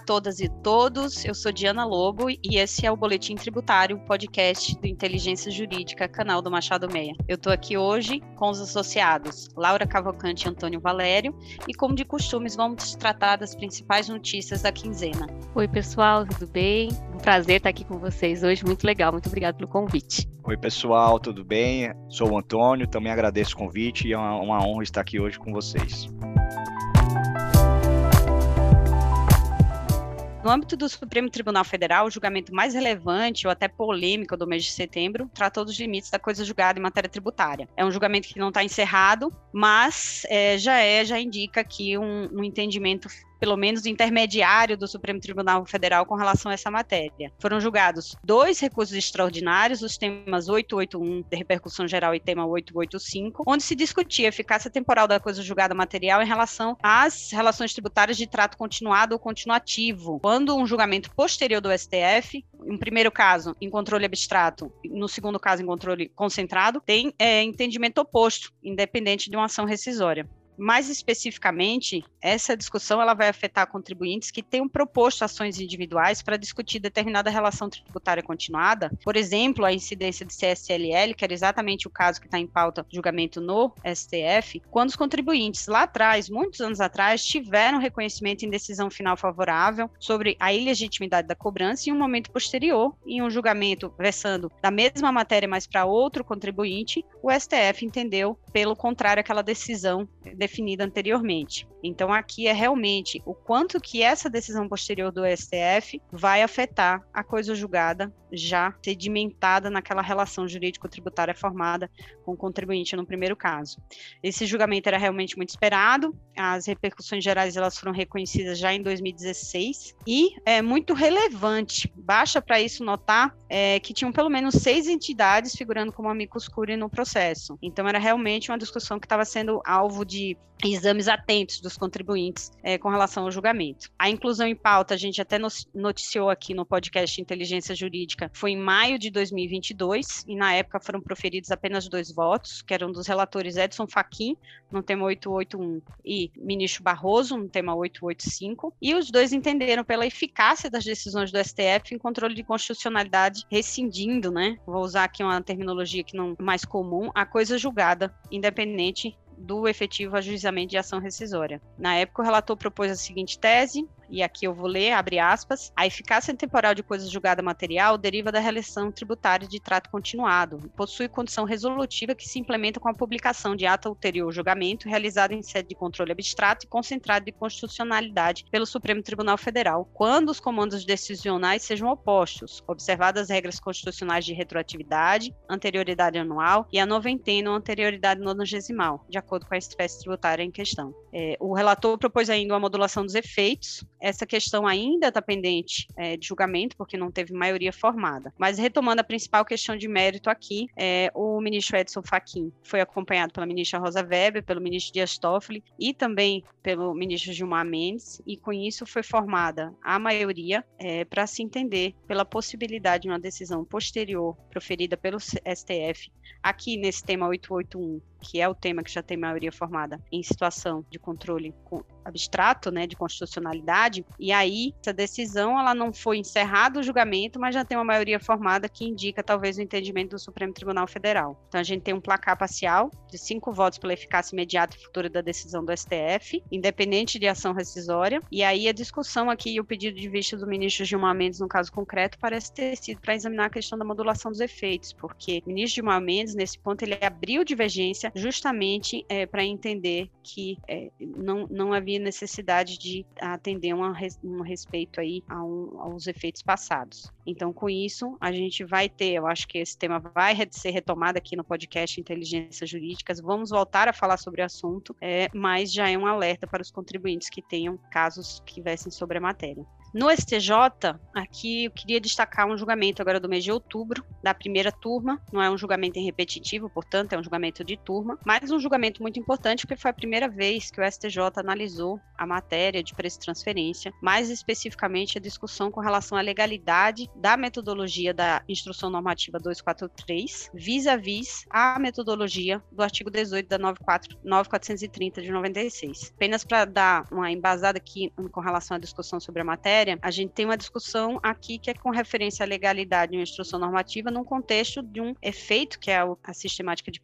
Todas e todos, eu sou Diana Lobo e esse é o Boletim Tributário, podcast do Inteligência Jurídica, canal do Machado Meia. Eu estou aqui hoje com os associados Laura Cavalcante e Antônio Valério e, como de costumes, vamos tratar das principais notícias da quinzena. Oi, pessoal, tudo bem? Um prazer estar aqui com vocês hoje, muito legal, muito obrigado pelo convite. Oi, pessoal, tudo bem? Sou o Antônio, também agradeço o convite e é uma, uma honra estar aqui hoje com vocês. No âmbito do Supremo Tribunal Federal, o julgamento mais relevante ou até polêmico do mês de setembro tratou dos limites da coisa julgada em matéria tributária. É um julgamento que não está encerrado, mas é, já é, já indica aqui um, um entendimento pelo menos intermediário do Supremo Tribunal Federal com relação a essa matéria. Foram julgados dois recursos extraordinários, os temas 881 de repercussão geral e tema 885, onde se discutia a eficácia temporal da coisa julgada material em relação às relações tributárias de trato continuado ou continuativo. Quando um julgamento posterior do STF, em primeiro caso em controle abstrato, no segundo caso em controle concentrado, tem é, entendimento oposto, independente de uma ação rescisória. Mais especificamente, essa discussão ela vai afetar contribuintes que tenham proposto ações individuais para discutir determinada relação tributária continuada, por exemplo, a incidência de CSLL, que era exatamente o caso que está em pauta julgamento no STF, quando os contribuintes lá atrás, muitos anos atrás, tiveram reconhecimento em decisão final favorável sobre a ilegitimidade da cobrança e um momento posterior, em um julgamento versando da mesma matéria, mas para outro contribuinte, o STF entendeu, pelo contrário, aquela decisão definida anteriormente. Então aqui é realmente o quanto que essa decisão posterior do STF vai afetar a coisa julgada já sedimentada naquela relação jurídico-tributária formada com o contribuinte no primeiro caso. Esse julgamento era realmente muito esperado, as repercussões gerais elas foram reconhecidas já em 2016 e é muito relevante. Basta para isso notar é, que tinham pelo menos seis entidades figurando como amicus curiae no processo. Então era realmente uma discussão que estava sendo alvo de exames atentos dos contribuintes é, com relação ao julgamento. A inclusão em pauta, a gente até noticiou aqui no podcast Inteligência Jurídica, foi em maio de 2022, e na época foram proferidos apenas dois votos, que eram dos relatores Edson Fachin, no tema 881, e ministro Barroso, no tema 885, e os dois entenderam pela eficácia das decisões do STF em controle de constitucionalidade, rescindindo, né, vou usar aqui uma terminologia que não mais comum, a coisa julgada, independente do efetivo ajuizamento de ação rescisória. Na época, o relator propôs a seguinte tese: e aqui eu vou ler, abre aspas, a eficácia temporal de coisa julgada material deriva da relação tributária de trato continuado, possui condição resolutiva que se implementa com a publicação de ato ulterior ao julgamento realizado em sede de controle abstrato e concentrado de constitucionalidade pelo Supremo Tribunal Federal, quando os comandos decisionais sejam opostos, observadas as regras constitucionais de retroatividade, anterioridade anual e a noventena ou anterioridade nonagesimal, de acordo com a espécie tributária em questão. É, o relator propôs ainda uma modulação dos efeitos, essa questão ainda está pendente é, de julgamento, porque não teve maioria formada. Mas retomando a principal questão de mérito aqui, é, o ministro Edson Fachin foi acompanhado pela ministra Rosa Weber, pelo ministro Dias Toffoli e também pelo ministro Gilmar Mendes, e com isso foi formada a maioria é, para se entender pela possibilidade de uma decisão posterior proferida pelo STF aqui nesse tema 881, que é o tema que já tem maioria formada em situação de controle abstrato, né, de constitucionalidade, e aí essa decisão ela não foi encerrado o julgamento, mas já tem uma maioria formada que indica talvez o entendimento do Supremo Tribunal Federal. Então a gente tem um placar parcial de cinco votos pela eficácia imediata e futura da decisão do STF, independente de ação rescisória, e aí a discussão aqui e o pedido de vista do ministro Gilmar Mendes no caso concreto parece ter sido para examinar a questão da modulação dos efeitos, porque o ministro Gilmar Mendes nesse ponto ele abriu divergência justamente é, para entender que é, não, não havia necessidade de atender uma, um respeito aí a um, aos efeitos passados. Então, com isso, a gente vai ter, eu acho que esse tema vai ser retomado aqui no podcast Inteligência Jurídicas, vamos voltar a falar sobre o assunto, é, mas já é um alerta para os contribuintes que tenham casos que vessem sobre a matéria. No STJ, aqui eu queria destacar um julgamento agora do mês de outubro, da primeira turma. Não é um julgamento em repetitivo, portanto, é um julgamento de turma, mas um julgamento muito importante porque foi a primeira vez que o STJ analisou a matéria de preço de transferência, mais especificamente a discussão com relação à legalidade da metodologia da Instrução Normativa 243, vis-à-vis a metodologia do artigo 18 da 94, 9430 de 96. Apenas para dar uma embasada aqui com relação à discussão sobre a matéria, matéria, a gente tem uma discussão aqui que é com referência à legalidade de uma instrução normativa num contexto de um efeito que é a sistemática de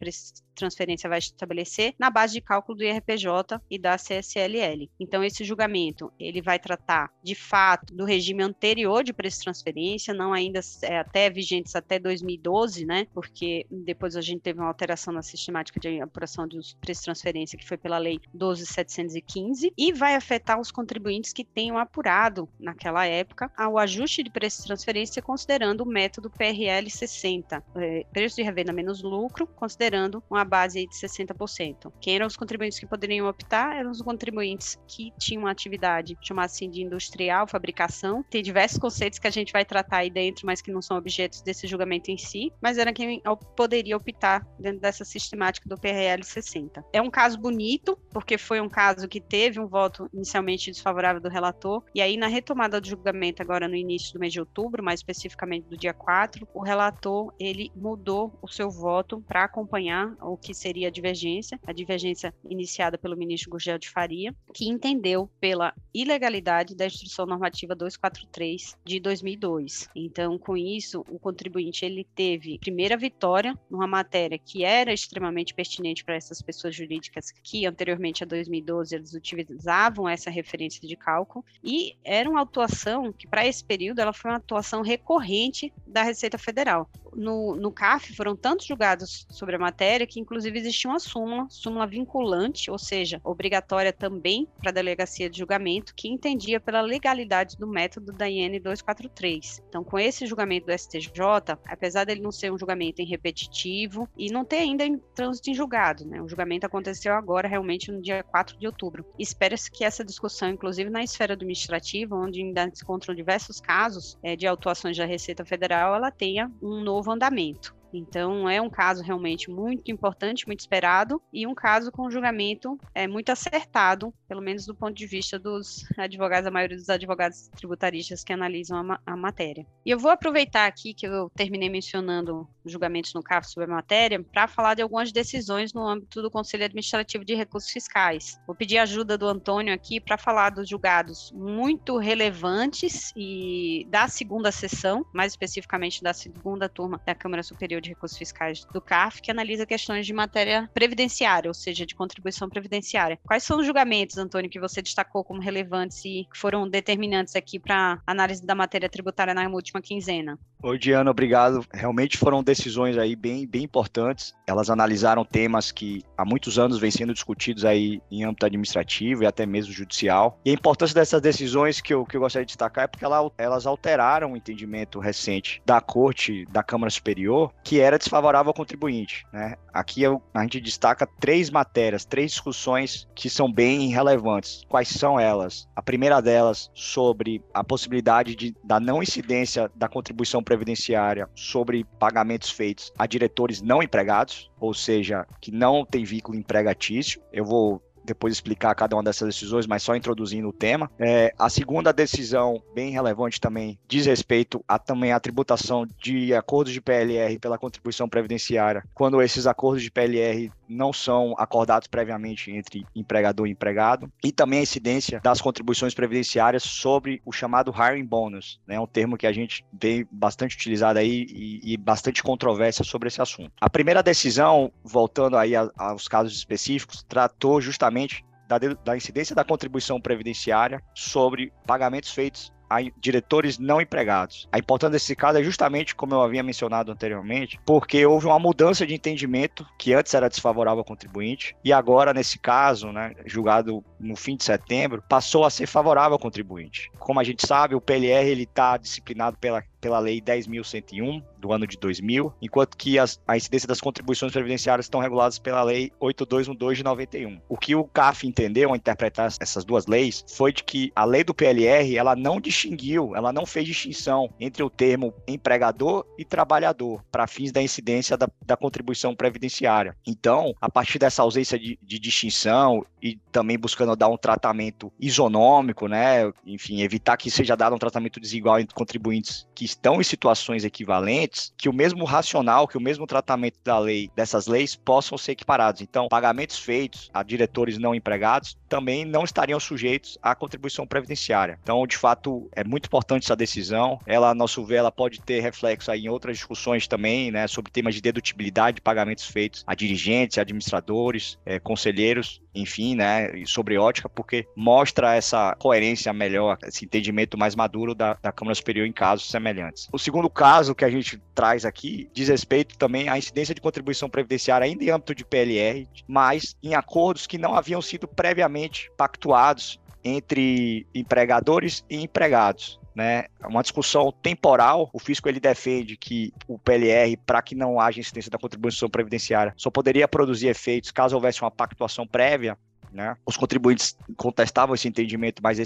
transferência vai estabelecer na base de cálculo do IRPJ e da CSLL. Então esse julgamento, ele vai tratar de fato do regime anterior de preço de transferência, não ainda é, até vigentes até 2012, né? Porque depois a gente teve uma alteração na sistemática de apuração dos preços de transferência que foi pela lei 12715 e vai afetar os contribuintes que tenham apurado naquela época, ao ajuste de preço de transferência considerando o método PRL 60, é, preço de revenda menos lucro, considerando uma base de 60%. Quem eram os contribuintes que poderiam optar? Eram os contribuintes que tinham uma atividade, chamada assim, de industrial, fabricação. Tem diversos conceitos que a gente vai tratar aí dentro, mas que não são objetos desse julgamento em si, mas era quem poderia optar dentro dessa sistemática do PRL 60. É um caso bonito, porque foi um caso que teve um voto inicialmente desfavorável do relator, e aí na retomada tomada do julgamento agora no início do mês de outubro, mais especificamente do dia 4, o relator ele mudou o seu voto para acompanhar o que seria a divergência, a divergência iniciada pelo ministro Gurgel de Faria, que entendeu pela ilegalidade da instrução normativa 243 de 2002. Então, com isso, o contribuinte ele teve primeira vitória numa matéria que era extremamente pertinente para essas pessoas jurídicas que anteriormente a 2012 eles utilizavam essa referência de cálculo e era uma atuação que, para esse período, ela foi uma atuação recorrente da Receita Federal no, no CAF foram tantos julgados sobre a matéria que, inclusive, existia uma súmula, súmula vinculante, ou seja, obrigatória também para a delegacia de julgamento, que entendia pela legalidade do método da IN 243. Então, com esse julgamento do STJ, apesar dele não ser um julgamento em repetitivo e não ter ainda em trânsito em julgado, né? O julgamento aconteceu agora, realmente, no dia 4 de outubro. Espera-se que essa discussão, inclusive na esfera administrativa, onde ainda se encontram diversos casos é, de autuações da Receita Federal, ela tenha um novo novo andamento. Então, é um caso realmente muito importante, muito esperado, e um caso com julgamento é, muito acertado, pelo menos do ponto de vista dos advogados, a maioria dos advogados tributaristas que analisam a, a matéria. E eu vou aproveitar aqui que eu terminei mencionando julgamentos no CAF sobre a matéria, para falar de algumas decisões no âmbito do Conselho Administrativo de Recursos Fiscais. Vou pedir a ajuda do Antônio aqui para falar dos julgados muito relevantes e da segunda sessão, mais especificamente da segunda turma da Câmara Superior de Recursos Fiscais do CAF, que analisa questões de matéria previdenciária, ou seja, de contribuição previdenciária. Quais são os julgamentos, Antônio, que você destacou como relevantes e que foram determinantes aqui para análise da matéria tributária na última quinzena? Oi, Diana, obrigado. Realmente foram decisões aí bem, bem importantes. Elas analisaram temas que há muitos anos vêm sendo discutidos aí em âmbito administrativo e até mesmo judicial. E a importância dessas decisões que eu, que eu gostaria de destacar é porque ela, elas alteraram o entendimento recente da Corte da Câmara Superior, que era desfavorável ao contribuinte. Né? Aqui eu, a gente destaca três matérias, três discussões que são bem relevantes. Quais são elas? A primeira delas sobre a possibilidade de, da não incidência da contribuição previdenciária sobre pagamentos feitos a diretores não empregados, ou seja, que não tem vínculo empregatício. Eu vou depois explicar cada uma dessas decisões, mas só introduzindo o tema. É, a segunda decisão, bem relevante também, diz respeito a também a tributação de acordos de PLR pela contribuição previdenciária, quando esses acordos de PLR não são acordados previamente entre empregador e empregado, e também a incidência das contribuições previdenciárias sobre o chamado hiring bonus, né, um termo que a gente vê bastante utilizado aí e, e bastante controvérsia sobre esse assunto. A primeira decisão, voltando aí a, aos casos específicos, tratou justamente da, da incidência da contribuição previdenciária sobre pagamentos feitos a diretores não empregados. A importância desse caso é justamente, como eu havia mencionado anteriormente, porque houve uma mudança de entendimento que antes era desfavorável ao contribuinte e agora, nesse caso, né, julgado no fim de setembro, passou a ser favorável ao contribuinte. Como a gente sabe, o PLR está disciplinado pela pela Lei 10.101 do ano de 2000, enquanto que as, a incidência das contribuições previdenciárias estão reguladas pela Lei 8212 de 91. O que o CAF entendeu ao interpretar essas duas leis foi de que a lei do PLR ela não distinguiu, ela não fez distinção entre o termo empregador e trabalhador para fins da incidência da, da, contribuição previdenciária. Então, a partir dessa ausência de, de distinção e também buscando dar um tratamento isonômico, né, enfim, evitar que seja dado um tratamento desigual entre contribuintes que estão em situações equivalentes, que o mesmo racional, que o mesmo tratamento da lei, dessas leis, possam ser equiparados. Então, pagamentos feitos a diretores não empregados também não estariam sujeitos à contribuição previdenciária. Então, de fato, é muito importante essa decisão. Ela, nosso ver, ela pode ter reflexo aí em outras discussões também, né, sobre temas de dedutibilidade de pagamentos feitos a dirigentes, administradores, é, conselheiros, enfim, né, sobre ótica, porque mostra essa coerência melhor, esse entendimento mais maduro da, da Câmara Superior em casos semelhantes. O segundo caso que a gente traz aqui diz respeito também à incidência de contribuição previdenciária ainda em âmbito de PLR, mas em acordos que não haviam sido previamente pactuados entre empregadores e empregados né, uma discussão temporal. O fisco ele defende que o PLR, para que não haja incidência da contribuição previdenciária, só poderia produzir efeitos caso houvesse uma pactuação prévia né? Os contribuintes contestavam esse entendimento mais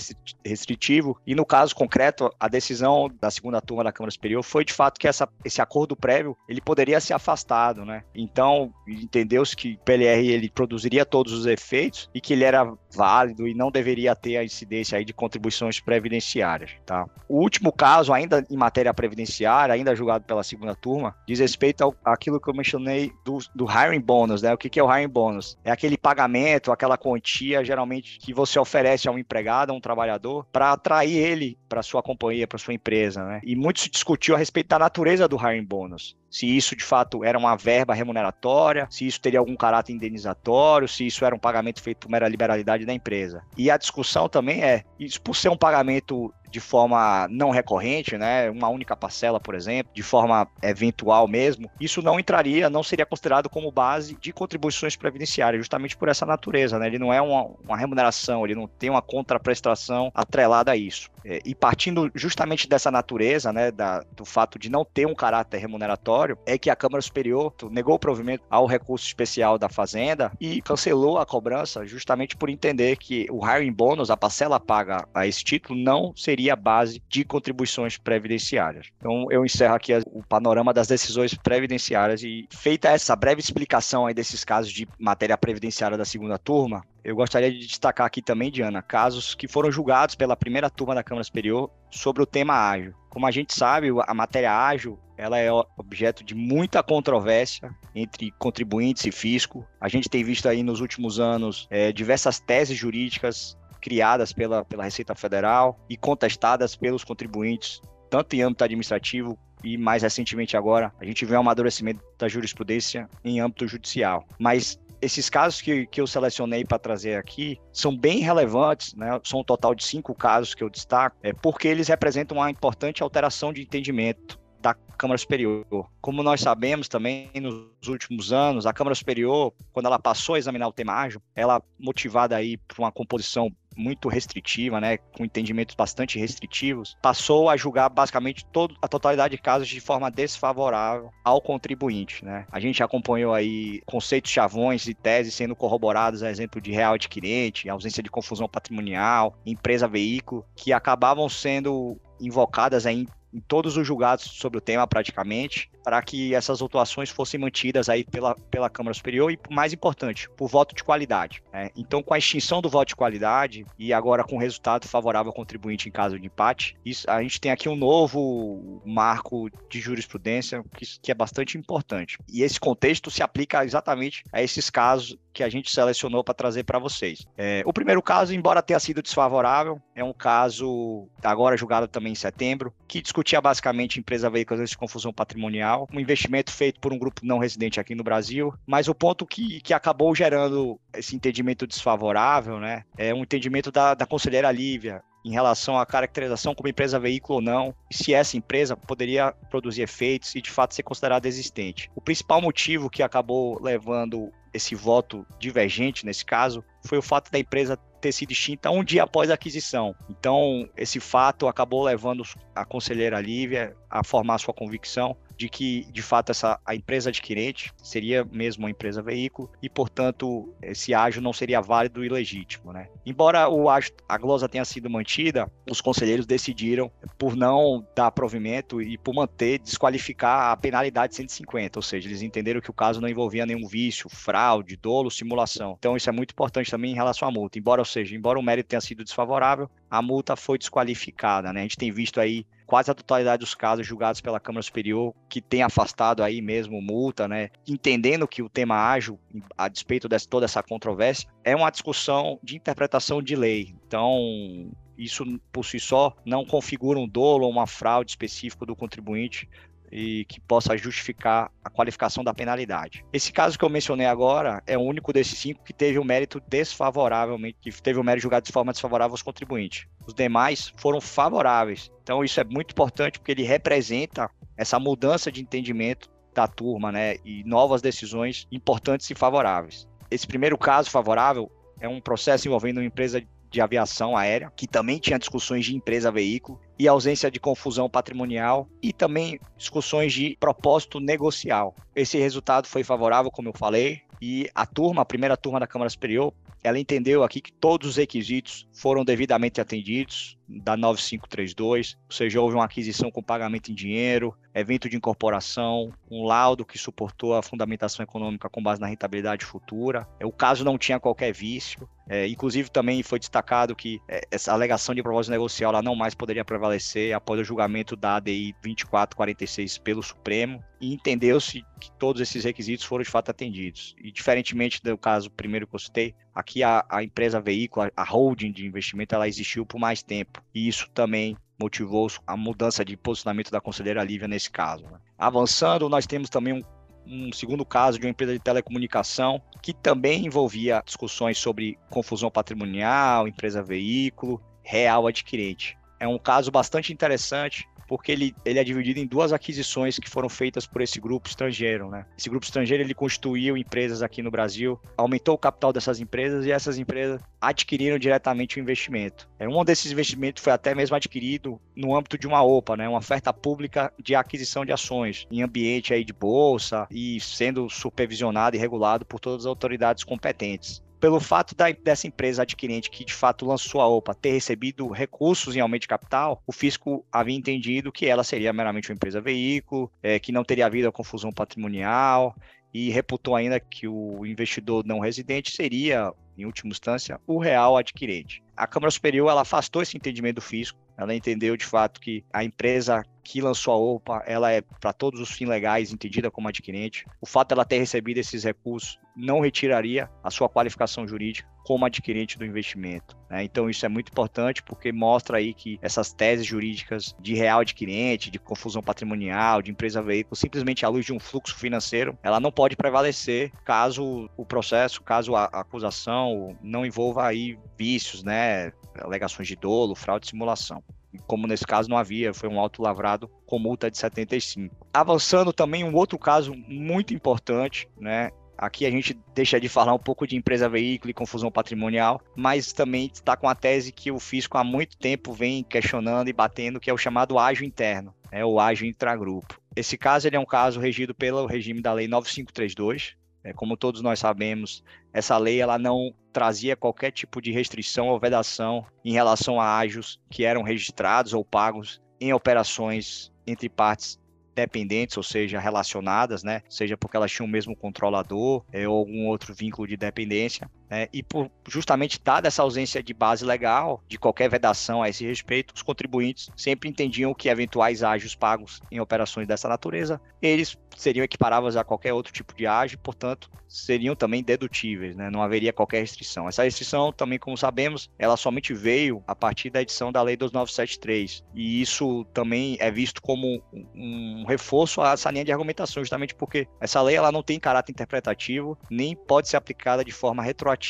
restritivo e no caso concreto, a decisão da segunda turma da Câmara Superior foi de fato que essa, esse acordo prévio ele poderia ser afastado, né? Então entendeu-se que PLR ele produziria todos os efeitos e que ele era válido e não deveria ter a incidência aí de contribuições previdenciárias, tá? O último caso, ainda em matéria previdenciária, ainda julgado pela segunda turma, diz respeito ao, àquilo que eu mencionei do, do hiring bonus, né? O que, que é o hiring bonus? É aquele pagamento, aquela quantia geralmente que você oferece a um empregado, a um trabalhador, para atrair ele para sua companhia, para sua empresa, né? E muito se discutiu a respeito da natureza do hiring bonus se isso de fato era uma verba remuneratória, se isso teria algum caráter indenizatório, se isso era um pagamento feito por mera liberalidade da empresa. E a discussão também é, isso por ser um pagamento de forma não recorrente, né, uma única parcela, por exemplo, de forma eventual mesmo, isso não entraria, não seria considerado como base de contribuições previdenciárias, justamente por essa natureza, né? Ele não é uma, uma remuneração, ele não tem uma contraprestação atrelada a isso. É, e partindo justamente dessa natureza, né, da, do fato de não ter um caráter remuneratório, é que a Câmara Superior negou o provimento ao recurso especial da Fazenda e cancelou a cobrança justamente por entender que o hiring bônus, a parcela paga a esse título, não seria base de contribuições previdenciárias. Então, eu encerro aqui o panorama das decisões previdenciárias e feita essa breve explicação aí desses casos de matéria previdenciária da segunda turma, eu gostaria de destacar aqui também, Diana, casos que foram julgados pela primeira turma da Câmara Superior sobre o tema ágil. Como a gente sabe, a matéria ágil ela é objeto de muita controvérsia entre contribuintes e fisco. A gente tem visto aí nos últimos anos é, diversas teses jurídicas criadas pela, pela Receita Federal e contestadas pelos contribuintes, tanto em âmbito administrativo e mais recentemente agora, a gente vê um amadurecimento da jurisprudência em âmbito judicial. Mas esses casos que, que eu selecionei para trazer aqui são bem relevantes, né? São um total de cinco casos que eu destaco, é porque eles representam uma importante alteração de entendimento da Câmara Superior. Como nós sabemos também, nos últimos anos, a Câmara Superior, quando ela passou a examinar o tema ágil, ela motivada aí por uma composição muito restritiva, né, com entendimentos bastante restritivos, passou a julgar basicamente todo, a totalidade de casos de forma desfavorável ao contribuinte, né. A gente acompanhou aí conceitos chavões e teses sendo corroborados, a exemplo de real adquirente, ausência de confusão patrimonial, empresa veículo, que acabavam sendo invocadas em em todos os julgados sobre o tema praticamente, para que essas autuações fossem mantidas aí pela, pela Câmara Superior e, mais importante, por voto de qualidade. Né? Então, com a extinção do voto de qualidade e agora com resultado favorável ao contribuinte em caso de empate, isso, a gente tem aqui um novo marco de jurisprudência que, que é bastante importante. E esse contexto se aplica exatamente a esses casos que a gente selecionou para trazer para vocês. É, o primeiro caso, embora tenha sido desfavorável, é um caso agora julgado também em setembro, que discutia basicamente empresa veículos de confusão patrimonial um investimento feito por um grupo não residente aqui no Brasil, mas o ponto que, que acabou gerando esse entendimento desfavorável, né, é um entendimento da, da conselheira Lívia, em relação à caracterização como empresa veículo ou não, e se essa empresa poderia produzir efeitos e de fato ser considerada existente. O principal motivo que acabou levando esse voto divergente nesse caso foi o fato da empresa ter sido extinta um dia após a aquisição. Então, esse fato acabou levando a conselheira Lívia a formar sua convicção de que, de fato, essa, a empresa adquirente seria mesmo uma empresa veículo e, portanto, esse ágio não seria válido e legítimo. Né? Embora o ágio, a glosa tenha sido mantida, os conselheiros decidiram por não dar provimento e por manter, desqualificar a penalidade 150, ou seja, eles entenderam que o caso não envolvia nenhum vício, fraude, dolo, simulação. Então, isso é muito importante também em relação à multa. Embora, ou seja, embora o mérito tenha sido desfavorável, a multa foi desqualificada. Né? A gente tem visto aí quase a totalidade dos casos julgados pela Câmara Superior que tem afastado aí mesmo multa, né? Entendendo que o tema ágil, a despeito de toda essa controvérsia, é uma discussão de interpretação de lei. Então, isso por si só não configura um dolo ou uma fraude específico do contribuinte e que possa justificar a qualificação da penalidade. Esse caso que eu mencionei agora é o único desses cinco que teve o um mérito desfavoravelmente, que teve o um mérito julgado de forma desfavorável aos contribuintes. Os demais foram favoráveis. Então isso é muito importante porque ele representa essa mudança de entendimento da turma, né, e novas decisões importantes e favoráveis. Esse primeiro caso favorável é um processo envolvendo uma empresa de aviação aérea, que também tinha discussões de empresa veículo e ausência de confusão patrimonial e também discussões de propósito negocial. Esse resultado foi favorável, como eu falei, e a turma, a primeira turma da Câmara Superior, ela entendeu aqui que todos os requisitos foram devidamente atendidos da 9532, ou seja, houve uma aquisição com pagamento em dinheiro, evento de incorporação, um laudo que suportou a fundamentação econômica com base na rentabilidade futura. O caso não tinha qualquer vício. É, inclusive, também foi destacado que é, essa alegação de propósito negocial ela não mais poderia prevalecer após o julgamento da ADI 2446 pelo Supremo, e entendeu-se que todos esses requisitos foram de fato atendidos. E, diferentemente do caso primeiro que eu citei, aqui a, a empresa veículo, a holding de investimento, ela existiu por mais tempo, e isso também motivou a mudança de posicionamento da conselheira Lívia nesse caso. Né? Avançando, nós temos também um um segundo caso de uma empresa de telecomunicação que também envolvia discussões sobre confusão patrimonial, empresa veículo, real adquirente. É um caso bastante interessante porque ele, ele é dividido em duas aquisições que foram feitas por esse grupo estrangeiro, né? Esse grupo estrangeiro ele constituiu empresas aqui no Brasil, aumentou o capital dessas empresas e essas empresas adquiriram diretamente o investimento. É, um desses investimentos foi até mesmo adquirido no âmbito de uma OPA, né? Uma oferta pública de aquisição de ações em ambiente aí de bolsa e sendo supervisionado e regulado por todas as autoridades competentes pelo fato da, dessa empresa adquirente que de fato lançou a OPA ter recebido recursos em aumento de capital, o fisco havia entendido que ela seria meramente uma empresa veículo, é, que não teria havido a confusão patrimonial e reputou ainda que o investidor não residente seria, em última instância, o real adquirente. A Câmara Superior ela afastou esse entendimento do fisco, ela entendeu de fato que a empresa que lançou a OPA, ela é para todos os fins legais entendida como adquirente. O fato dela ter recebido esses recursos não retiraria a sua qualificação jurídica como adquirente do investimento. Né? Então isso é muito importante porque mostra aí que essas teses jurídicas de real adquirente, de confusão patrimonial, de empresa veículo, simplesmente à luz de um fluxo financeiro, ela não pode prevalecer caso o processo, caso a acusação não envolva aí vícios, né? Alegações de dolo, fraude e simulação como nesse caso não havia, foi um auto lavrado com multa de 75. Avançando também um outro caso muito importante, né, Aqui a gente deixa de falar um pouco de empresa veículo e confusão patrimonial, mas também está com a tese que o fisco há muito tempo vem questionando e batendo, que é o chamado ágio interno, né, o ágio intragrupo. Esse caso ele é um caso regido pelo regime da Lei 9532. É, como todos nós sabemos, essa lei ela não trazia qualquer tipo de restrição ou vedação em relação a ágios que eram registrados ou pagos em operações entre partes dependentes, ou seja, relacionadas, né? Seja porque elas tinham o mesmo controlador é, ou algum outro vínculo de dependência. Né? E por justamente dada essa ausência de base legal, de qualquer vedação a esse respeito, os contribuintes sempre entendiam que eventuais ágios pagos em operações dessa natureza, eles seriam equiparáveis a qualquer outro tipo de ágio, portanto, seriam também dedutíveis, né? não haveria qualquer restrição. Essa restrição, também como sabemos, ela somente veio a partir da edição da Lei 2973, e isso também é visto como um reforço a essa linha de argumentação, justamente porque essa lei ela não tem caráter interpretativo, nem pode ser aplicada de forma retroativa.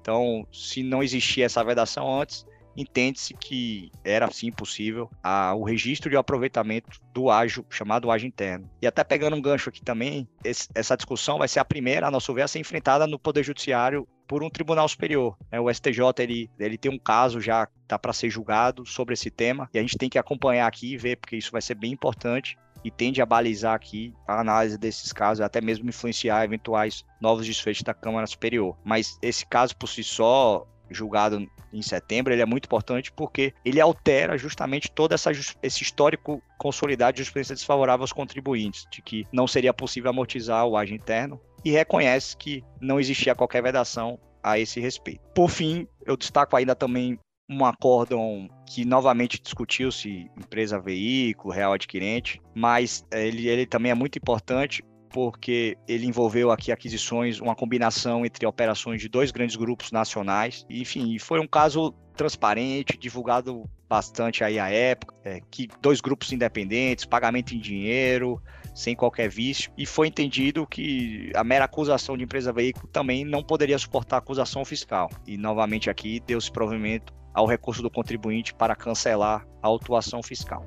Então, se não existia essa vedação antes, entende-se que era sim possível a, o registro de aproveitamento do ágio, chamado ágio interno. E até pegando um gancho aqui também, esse, essa discussão vai ser a primeira, a nosso ver, a ser enfrentada no Poder Judiciário por um tribunal superior. Né? O STJ ele, ele tem um caso já tá para ser julgado sobre esse tema e a gente tem que acompanhar aqui e ver porque isso vai ser bem importante e tende a balizar aqui a análise desses casos, até mesmo influenciar eventuais novos desfechos da Câmara Superior. Mas esse caso por si só, julgado em setembro, ele é muito importante porque ele altera justamente todo essa, esse histórico consolidado de jurisprudência desfavorável aos contribuintes, de que não seria possível amortizar o ágio interno, e reconhece que não existia qualquer vedação a esse respeito. Por fim, eu destaco ainda também um acórdão que novamente discutiu-se empresa veículo, real adquirente, mas ele, ele também é muito importante porque ele envolveu aqui aquisições, uma combinação entre operações de dois grandes grupos nacionais. Enfim, foi um caso transparente, divulgado bastante aí à época, é, que dois grupos independentes, pagamento em dinheiro, sem qualquer vício, e foi entendido que a mera acusação de empresa veículo também não poderia suportar acusação fiscal. E novamente aqui deu-se provimento ao recurso do contribuinte para cancelar a autuação fiscal.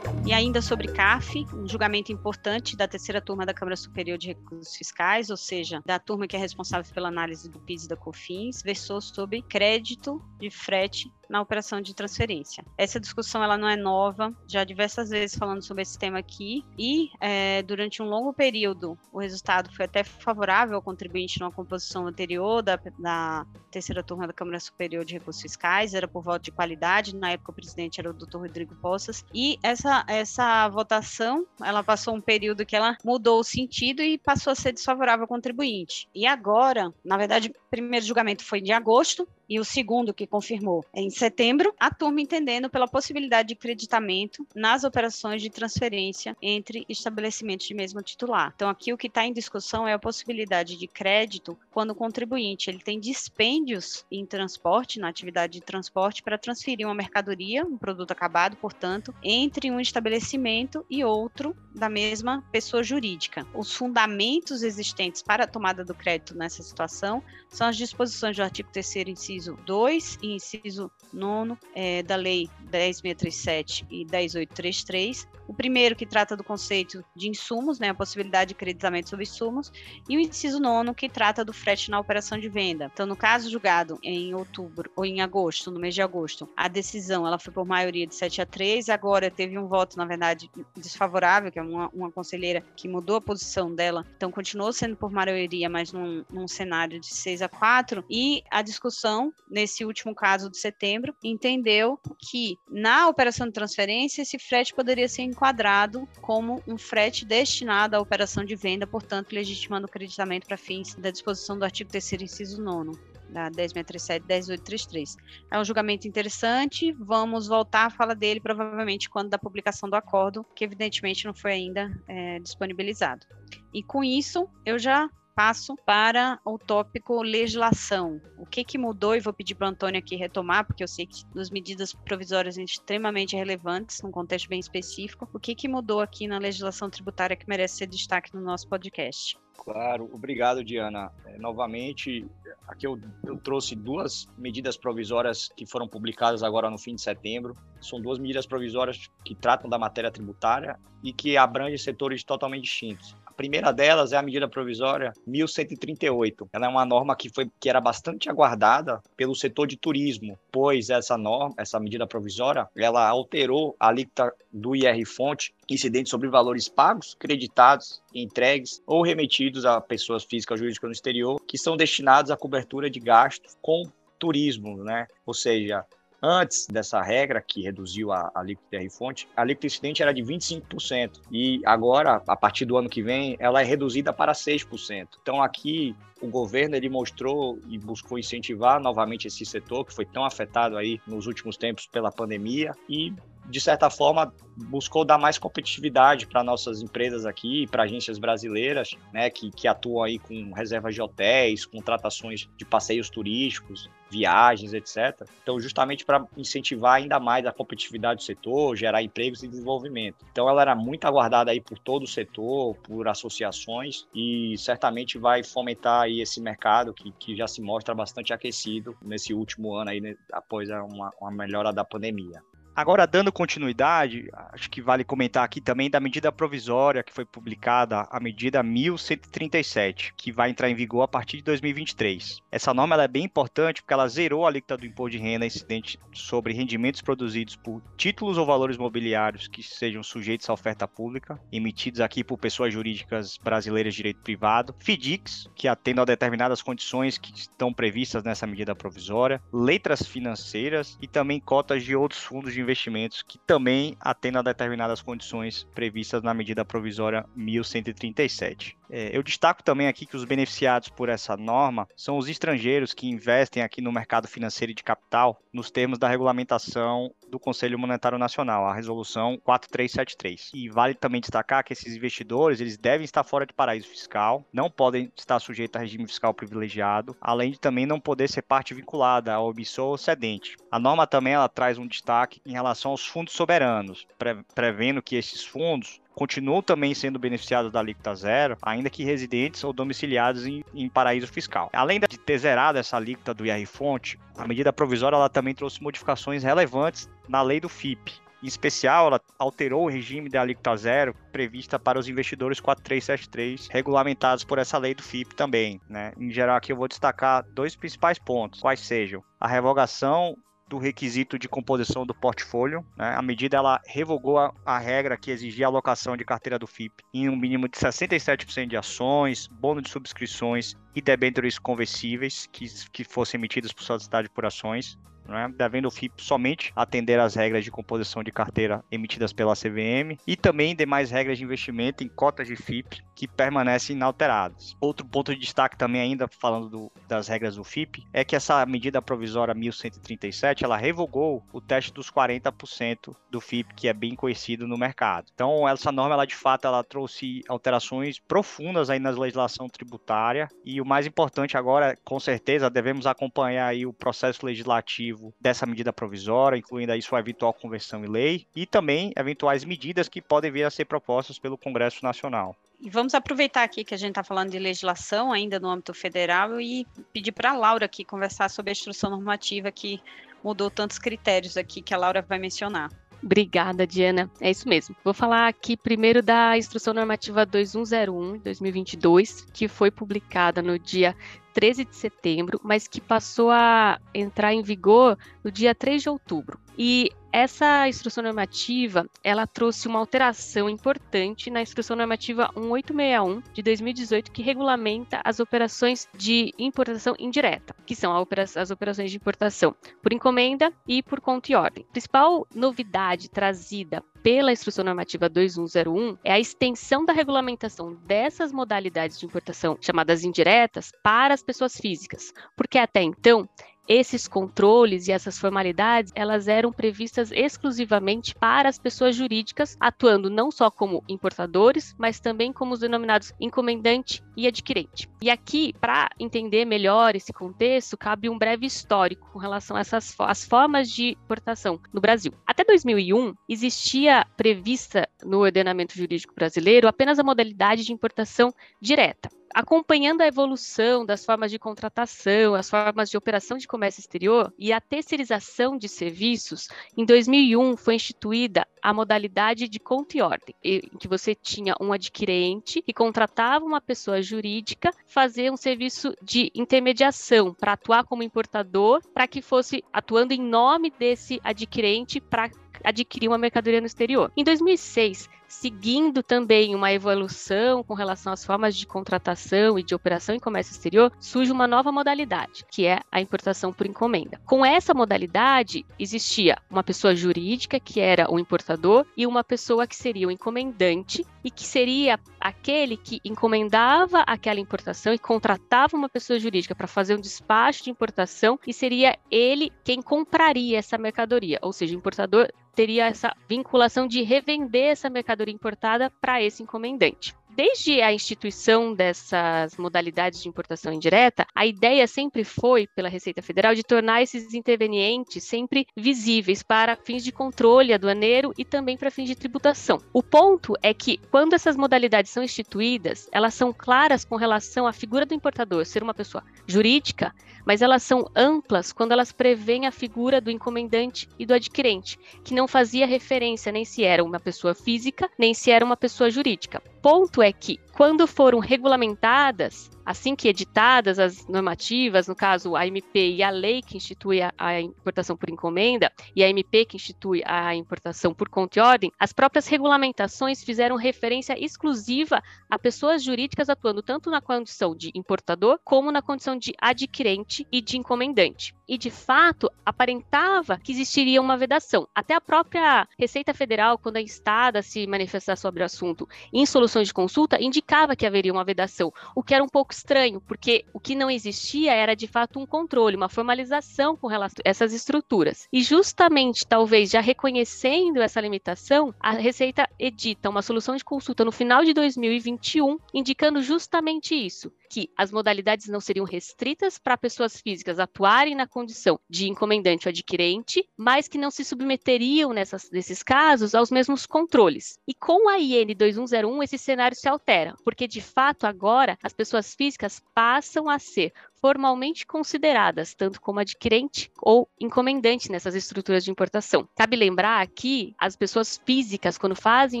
E ainda sobre CAF, um julgamento importante da terceira turma da Câmara Superior de Recursos Fiscais, ou seja, da turma que é responsável pela análise do PIS e da COFINS, versou sobre crédito de frete na operação de transferência. Essa discussão ela não é nova, já diversas vezes falando sobre esse tema aqui, e é, durante um longo período o resultado foi até favorável ao contribuinte numa composição anterior da, da terceira turma da Câmara Superior de Recursos Fiscais, era por voto de qualidade, na época o presidente era o doutor Rodrigo Poças, e essa, essa votação, ela passou um período que ela mudou o sentido e passou a ser desfavorável ao contribuinte. E agora, na verdade, o primeiro julgamento foi de agosto, e o segundo que confirmou em setembro, a turma entendendo pela possibilidade de creditamento nas operações de transferência entre estabelecimentos de mesmo titular. Então aqui o que está em discussão é a possibilidade de crédito quando o contribuinte ele tem dispêndios em transporte, na atividade de transporte, para transferir uma mercadoria, um produto acabado, portanto, entre um estabelecimento e outro da mesma pessoa jurídica. Os fundamentos existentes para a tomada do crédito nessa situação são as disposições do artigo 3 inciso inciso 2 e inciso 9 é, da Lei 10.637 e 10.833. O primeiro, que trata do conceito de insumos, né, a possibilidade de creditamento sobre insumos, e o inciso 9, que trata do frete na operação de venda. Então, no caso julgado em outubro ou em agosto, no mês de agosto, a decisão ela foi por maioria de 7 a 3, agora teve um voto, na verdade, desfavorável, que é uma, uma conselheira que mudou a posição dela, então continuou sendo por maioria, mas num, num cenário de 6 a 4, e a discussão nesse último caso de setembro, entendeu que na operação de transferência esse frete poderia ser enquadrado como um frete destinado à operação de venda, portanto, legitimando o creditamento para fins da disposição do artigo 3 inciso 9 da 10637 10833. É um julgamento interessante, vamos voltar a falar dele provavelmente quando da publicação do acordo, que evidentemente não foi ainda é, disponibilizado. E com isso, eu já passo para o tópico legislação. O que, que mudou? E vou pedir para o Antônio aqui retomar, porque eu sei que as medidas provisórias são extremamente relevantes, num contexto bem específico. O que, que mudou aqui na legislação tributária que merece ser destaque no nosso podcast? Claro, obrigado, Diana. É, novamente, aqui eu, eu, trouxe duas medidas provisórias que foram publicadas agora no fim de setembro. São duas medidas provisórias que tratam da matéria tributária e que abrangem setores totalmente distintos. Primeira delas é a medida provisória 1138. Ela é uma norma que foi que era bastante aguardada pelo setor de turismo, pois essa norma, essa medida provisória, ela alterou a alíquota do IR fonte incidente sobre valores pagos, creditados, entregues ou remetidos a pessoas físicas ou jurídicas no exterior que são destinados à cobertura de gastos com turismo, né? Ou seja, Antes dessa regra, que reduziu a, alíquota fonte, a alíquota incidente era de 25%. E agora, a partir do ano que vem, ela é reduzida para 6%. Então, aqui, o governo ele mostrou e buscou incentivar novamente esse setor, que foi tão afetado aí nos últimos tempos pela pandemia, e de certa forma, buscou dar mais competitividade para nossas empresas aqui, para agências brasileiras, né, que, que atuam aí com reservas de hotéis, contratações de passeios turísticos, viagens, etc. Então, justamente para incentivar ainda mais a competitividade do setor, gerar empregos e desenvolvimento. Então, ela era muito aguardada aí por todo o setor, por associações e certamente vai fomentar aí esse mercado que, que já se mostra bastante aquecido nesse último ano aí, né, após uma, uma melhora da pandemia. Agora, dando continuidade, acho que vale comentar aqui também da medida provisória que foi publicada, a medida 1137, que vai entrar em vigor a partir de 2023. Essa norma é bem importante porque ela zerou a alíquota do imposto de renda incidente sobre rendimentos produzidos por títulos ou valores mobiliários que sejam sujeitos à oferta pública, emitidos aqui por pessoas jurídicas brasileiras de direito privado, FIDICs, que atendam a determinadas condições que estão previstas nessa medida provisória, letras financeiras e também cotas de outros fundos de investimentos que também atendam a determinadas condições previstas na medida provisória 1137. É, eu destaco também aqui que os beneficiados por essa norma são os estrangeiros que investem aqui no mercado financeiro e de capital nos termos da regulamentação do Conselho Monetário Nacional, a resolução 4373. E vale também destacar que esses investidores, eles devem estar fora de paraíso fiscal, não podem estar sujeitos a regime fiscal privilegiado, além de também não poder ser parte vinculada ao emissor ou cedente. A norma também ela traz um destaque em relação aos fundos soberanos, pre prevendo que esses fundos continuam também sendo beneficiados da alíquota zero, ainda que residentes ou domiciliados em, em paraíso fiscal. Além de ter zerado essa alíquota do IR-fonte, a medida provisória ela também trouxe modificações relevantes na lei do FIP. Em especial, ela alterou o regime da alíquota zero prevista para os investidores 4373, regulamentados por essa lei do FIP também. Né? Em geral, aqui eu vou destacar dois principais pontos, quais sejam a revogação do requisito de composição do portfólio. Né? A medida ela revogou a, a, regra que exigia a alocação de carteira do FIP em um mínimo de 67% de ações, bônus de subscrições e debêntures conversíveis que, que fossem emitidas por sociedade por ações né, devendo o FIP somente atender às regras de composição de carteira emitidas pela CVM e também demais regras de investimento em cotas de FIP que permanecem inalteradas. Outro ponto de destaque também ainda falando do, das regras do FIP é que essa medida provisória 1137 ela revogou o teste dos 40% do FIP que é bem conhecido no mercado. Então essa norma ela de fato ela trouxe alterações profundas aí na legislação tributária e o mais importante agora com certeza devemos acompanhar aí o processo legislativo dessa medida provisória, incluindo aí sua eventual conversão em lei e também eventuais medidas que podem vir a ser propostas pelo Congresso Nacional. E vamos aproveitar aqui que a gente está falando de legislação ainda no âmbito federal e pedir para a Laura aqui conversar sobre a instrução normativa que mudou tantos critérios aqui que a Laura vai mencionar. Obrigada, Diana. É isso mesmo. Vou falar aqui primeiro da Instrução Normativa 2101 2022, que foi publicada no dia 13 de setembro, mas que passou a entrar em vigor no dia 3 de outubro. E essa instrução normativa, ela trouxe uma alteração importante na instrução normativa 1861 de 2018, que regulamenta as operações de importação indireta, que são as operações de importação por encomenda e por conta e ordem. A principal novidade trazida pela Instrução Normativa 2101 é a extensão da regulamentação dessas modalidades de importação chamadas indiretas para as pessoas físicas, porque até então esses controles e essas formalidades, elas eram previstas exclusivamente para as pessoas jurídicas, atuando não só como importadores, mas também como os denominados encomendante e adquirente. E aqui, para entender melhor esse contexto, cabe um breve histórico com relação a essas as formas de importação no Brasil. Até 2001, existia prevista no ordenamento jurídico brasileiro apenas a modalidade de importação direta acompanhando a evolução das formas de contratação, as formas de operação de comércio exterior e a terceirização de serviços, em 2001 foi instituída a modalidade de conta e ordem, em que você tinha um adquirente que contratava uma pessoa jurídica fazer um serviço de intermediação para atuar como importador, para que fosse atuando em nome desse adquirente para adquirir uma mercadoria no exterior. Em 2006, seguindo também uma evolução com relação às formas de contratação e de operação em comércio exterior, surge uma nova modalidade, que é a importação por encomenda. Com essa modalidade, existia uma pessoa jurídica, que era o importador, e uma pessoa que seria o encomendante, e que seria aquele que encomendava aquela importação e contratava uma pessoa jurídica para fazer um despacho de importação, e seria ele quem compraria essa mercadoria, ou seja, o importador teria essa vinculação de revender essa mercadoria importada para esse encomendante. Desde a instituição dessas modalidades de importação indireta, a ideia sempre foi, pela Receita Federal, de tornar esses intervenientes sempre visíveis para fins de controle aduaneiro e também para fins de tributação. O ponto é que, quando essas modalidades são instituídas, elas são claras com relação à figura do importador ser uma pessoa jurídica, mas elas são amplas quando elas prevêem a figura do encomendante e do adquirente, que não fazia referência nem se era uma pessoa física, nem se era uma pessoa jurídica. Ponto é que, quando foram regulamentadas assim que editadas as normativas, no caso a MP e a lei que institui a, a, importação por encomenda e a MP que institui a importação por conta e ordem, as próprias regulamentações fizeram referência exclusiva a pessoas jurídicas atuando tanto na condição de importador como na condição de adquirente e de encomendante. E de fato, aparentava que existiria uma vedação. Até a própria Receita Federal, quando a instada se manifestar sobre o assunto em soluções de consulta, indicava que haveria uma vedação, o que era um pouco pouco estranho, porque o que não existia era de fato um controle, uma formalização com relação a essas estruturas. E justamente, talvez já reconhecendo essa limitação, a Receita edita uma solução de consulta no final de 2021, indicando justamente isso, que as modalidades não seriam restritas para pessoas físicas atuarem na condição de encomendante ou adquirente, mas que não se submeteriam nessas, nesses casos aos mesmos controles. E com a IN 2101 esse cenário se altera, porque de fato agora as pessoas físicas passam a ser formalmente consideradas tanto como adquirente ou encomendante nessas estruturas de importação. Cabe lembrar aqui, as pessoas físicas, quando fazem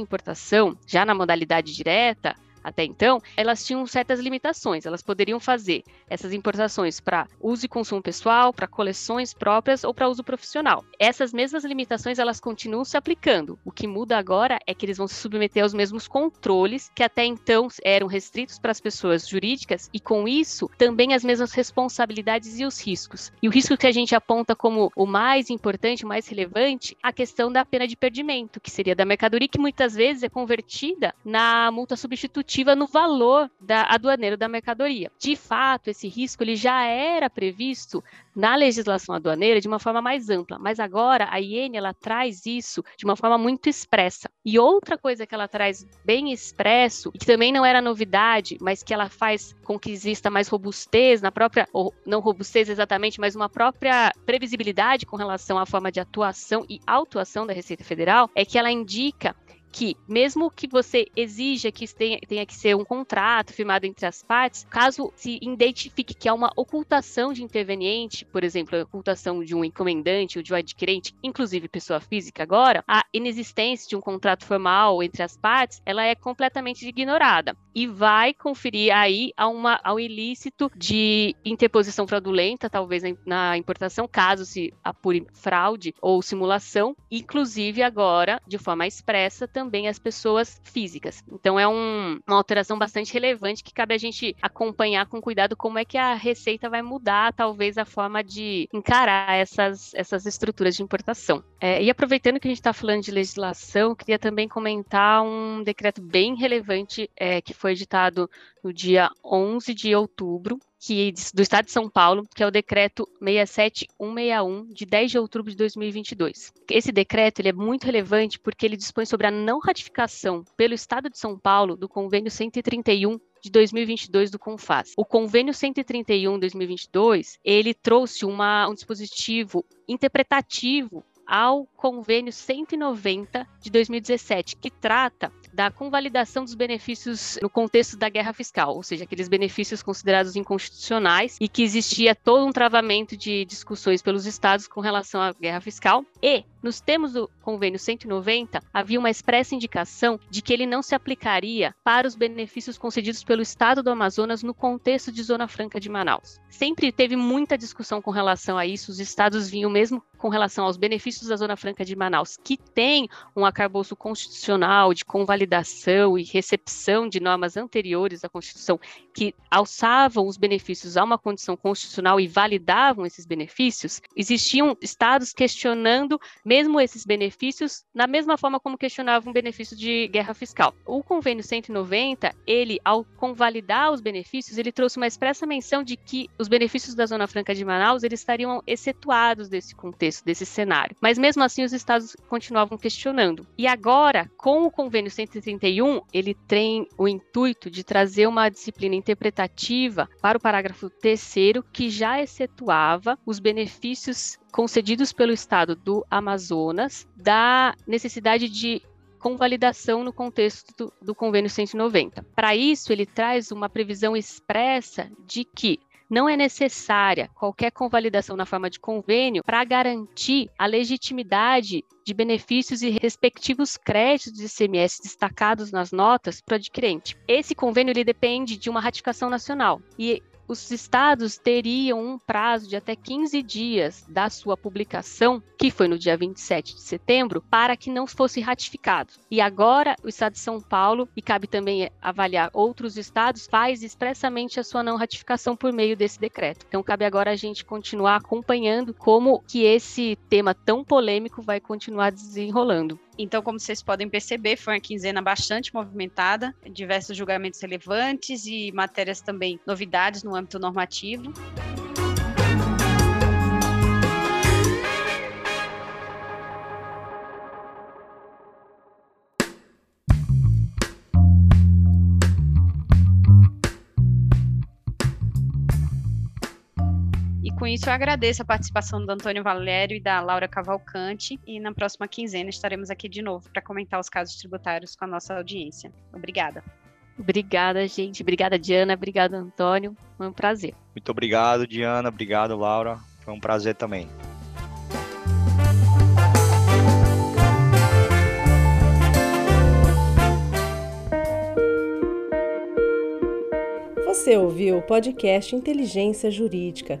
importação, já na modalidade direta, até então, elas tinham certas limitações. Elas poderiam fazer essas importações para uso e consumo pessoal, para coleções próprias ou para uso profissional. Essas mesmas limitações elas continuam se aplicando. O que muda agora é que eles vão se submeter aos mesmos controles que até então eram restritos para as pessoas jurídicas e com isso também as mesmas responsabilidades e os riscos. E o risco que a gente aponta como o mais importante, o mais relevante, a questão da pena de perdimento, que seria da mercadoria que muitas vezes é convertida na multa substitutiva no valor da aduaneiro da mercadoria. De fato, esse risco ele já era previsto na legislação aduaneira de uma forma mais ampla, mas agora a IN ela traz isso de uma forma muito expressa. E outra coisa que ela traz bem expresso, que também não era novidade, mas que ela faz com que exista mais robustez na própria, ou não robustez exatamente, mas uma própria previsibilidade com relação à forma de atuação e autuação da Receita Federal, é que ela indica que, mesmo que você exija que tenha, tenha, que ser um contrato firmado entre as partes, caso se identifique que há uma ocultação de interveniente, por exemplo, a ocultação de um encomendante ou de um adquirente, inclusive pessoa física agora, a inexistência de um contrato formal entre as partes, ela é completamente ignorada. E vai conferir aí a uma, ao ilícito de interposição fraudulenta, talvez na importação, caso se apure fraude ou simulação, inclusive agora, de forma expressa, também também as pessoas físicas. Então é um, uma alteração bastante relevante que cabe a gente acompanhar com cuidado como é que a Receita vai mudar, talvez, a forma de encarar essas, essas estruturas de importação. É, e aproveitando que a gente está falando de legislação, queria também comentar um decreto bem relevante é, que foi editado no dia 11 de outubro, que, do Estado de São Paulo, que é o decreto 67161 de 10 de outubro de 2022. Esse decreto ele é muito relevante porque ele dispõe sobre a não ratificação pelo Estado de São Paulo do convênio 131 de 2022 do CONFAS. O convênio 131 2022, ele trouxe uma, um dispositivo interpretativo ao convênio 190 de 2017, que trata da convalidação dos benefícios no contexto da guerra fiscal, ou seja, aqueles benefícios considerados inconstitucionais e que existia todo um travamento de discussões pelos estados com relação à guerra fiscal. E, nos termos do convênio 190, havia uma expressa indicação de que ele não se aplicaria para os benefícios concedidos pelo estado do Amazonas no contexto de Zona Franca de Manaus. Sempre teve muita discussão com relação a isso, os estados vinham mesmo com relação aos benefícios da Zona Franca de Manaus, que tem um arcabouço constitucional de convalidação e recepção de normas anteriores à Constituição que alçavam os benefícios a uma condição constitucional e validavam esses benefícios, existiam estados questionando mesmo esses benefícios, na mesma forma como questionava um benefício de guerra fiscal. O convênio 190, ele, ao convalidar os benefícios, ele trouxe uma expressa menção de que os benefícios da Zona Franca de Manaus eles estariam excetuados desse contexto, desse cenário. Mas mesmo assim, os estados continuavam questionando. E agora, com o convênio 131, ele tem o intuito de trazer uma disciplina interpretativa para o parágrafo terceiro que já excetuava os benefícios concedidos pelo estado do Amazonas da necessidade de convalidação no contexto do, do convênio 190. Para isso, ele traz uma previsão expressa de que não é necessária qualquer convalidação na forma de convênio para garantir a legitimidade de benefícios e respectivos créditos de ICMS destacados nas notas para o adquirente. Esse convênio ele depende de uma ratificação nacional e os estados teriam um prazo de até 15 dias da sua publicação, que foi no dia 27 de setembro, para que não fosse ratificado. E agora o estado de São Paulo, e cabe também avaliar outros estados, faz expressamente a sua não ratificação por meio desse decreto. Então cabe agora a gente continuar acompanhando como que esse tema tão polêmico vai continuar desenrolando. Então, como vocês podem perceber, foi uma quinzena bastante movimentada, diversos julgamentos relevantes e matérias também novidades no âmbito normativo. Isso, eu agradeço a participação do Antônio Valério e da Laura Cavalcante. E na próxima quinzena estaremos aqui de novo para comentar os casos tributários com a nossa audiência. Obrigada. Obrigada, gente. Obrigada, Diana. Obrigada, Antônio. Foi um prazer. Muito obrigado, Diana. Obrigado, Laura. Foi um prazer também. Você ouviu o podcast Inteligência Jurídica